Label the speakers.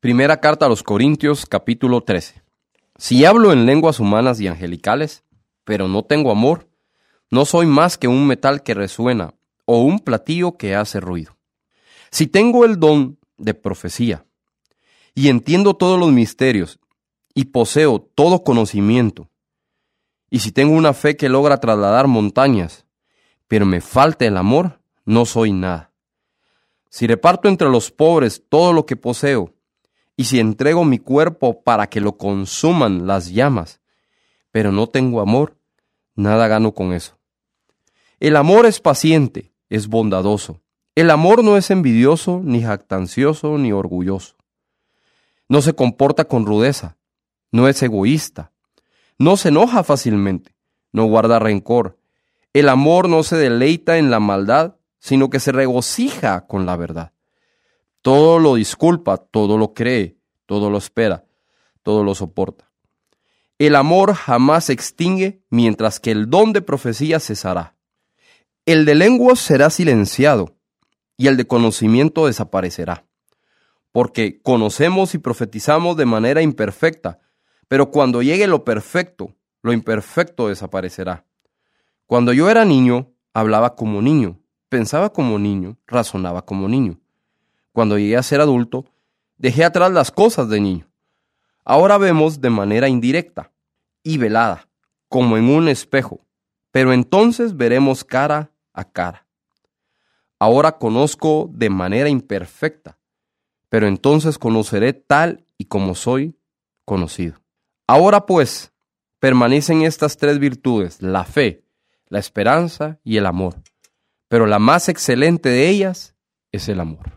Speaker 1: Primera carta a los Corintios capítulo 13. Si hablo en lenguas humanas y angelicales, pero no tengo amor, no soy más que un metal que resuena o un platillo que hace ruido. Si tengo el don de profecía y entiendo todos los misterios y poseo todo conocimiento, y si tengo una fe que logra trasladar montañas, pero me falta el amor, no soy nada. Si reparto entre los pobres todo lo que poseo, y si entrego mi cuerpo para que lo consuman las llamas, pero no tengo amor, nada gano con eso. El amor es paciente, es bondadoso. El amor no es envidioso, ni jactancioso, ni orgulloso. No se comporta con rudeza, no es egoísta, no se enoja fácilmente, no guarda rencor. El amor no se deleita en la maldad, sino que se regocija con la verdad. Todo lo disculpa, todo lo cree, todo lo espera, todo lo soporta. El amor jamás se extingue, mientras que el don de profecía cesará. El de lenguas será silenciado, y el de conocimiento desaparecerá. Porque conocemos y profetizamos de manera imperfecta, pero cuando llegue lo perfecto, lo imperfecto desaparecerá. Cuando yo era niño, hablaba como niño, pensaba como niño, razonaba como niño. Cuando llegué a ser adulto, dejé atrás las cosas de niño. Ahora vemos de manera indirecta y velada, como en un espejo, pero entonces veremos cara a cara. Ahora conozco de manera imperfecta, pero entonces conoceré tal y como soy conocido. Ahora pues, permanecen estas tres virtudes, la fe, la esperanza y el amor, pero la más excelente de ellas es el amor.